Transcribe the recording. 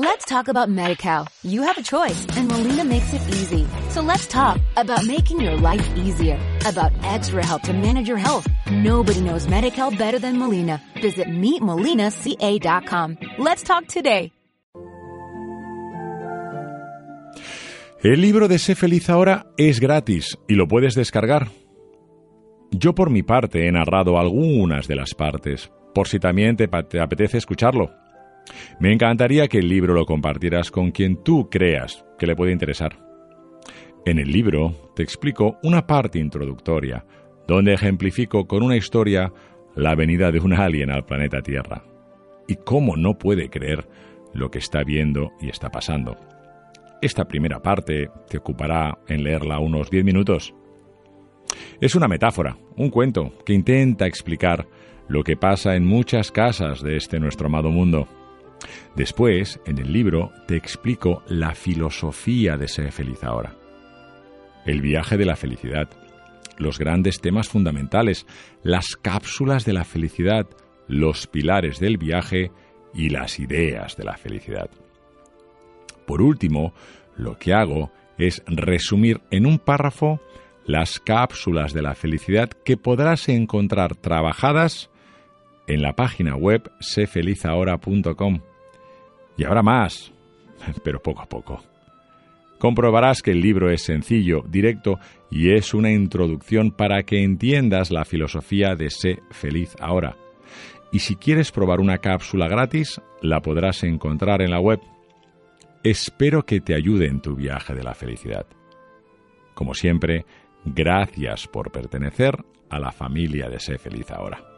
Let's talk about MediCal. You have a choice and Molina makes it easy. So let's talk about making your life easier, about extra help to manage your health. Nobody knows MediCal better than Molina. Visit meetmolinaca.com. Let's talk today. El libro de Sé feliz ahora es gratis y lo puedes descargar. Yo por mi parte he narrado algunas de las partes, por si también te, te apetece escucharlo. Me encantaría que el libro lo compartieras con quien tú creas que le puede interesar. En el libro te explico una parte introductoria, donde ejemplifico con una historia la venida de un alien al planeta Tierra y cómo no puede creer lo que está viendo y está pasando. Esta primera parte te ocupará en leerla unos 10 minutos. Es una metáfora, un cuento que intenta explicar lo que pasa en muchas casas de este nuestro amado mundo. Después, en el libro, te explico la filosofía de ser feliz ahora. El viaje de la felicidad, los grandes temas fundamentales, las cápsulas de la felicidad, los pilares del viaje y las ideas de la felicidad. Por último, lo que hago es resumir en un párrafo las cápsulas de la felicidad que podrás encontrar trabajadas en la página web sefelizahora.com. Y ahora más, pero poco a poco. Comprobarás que el libro es sencillo, directo y es una introducción para que entiendas la filosofía de Sé feliz ahora. Y si quieres probar una cápsula gratis, la podrás encontrar en la web. Espero que te ayude en tu viaje de la felicidad. Como siempre, gracias por pertenecer a la familia de Sé feliz ahora.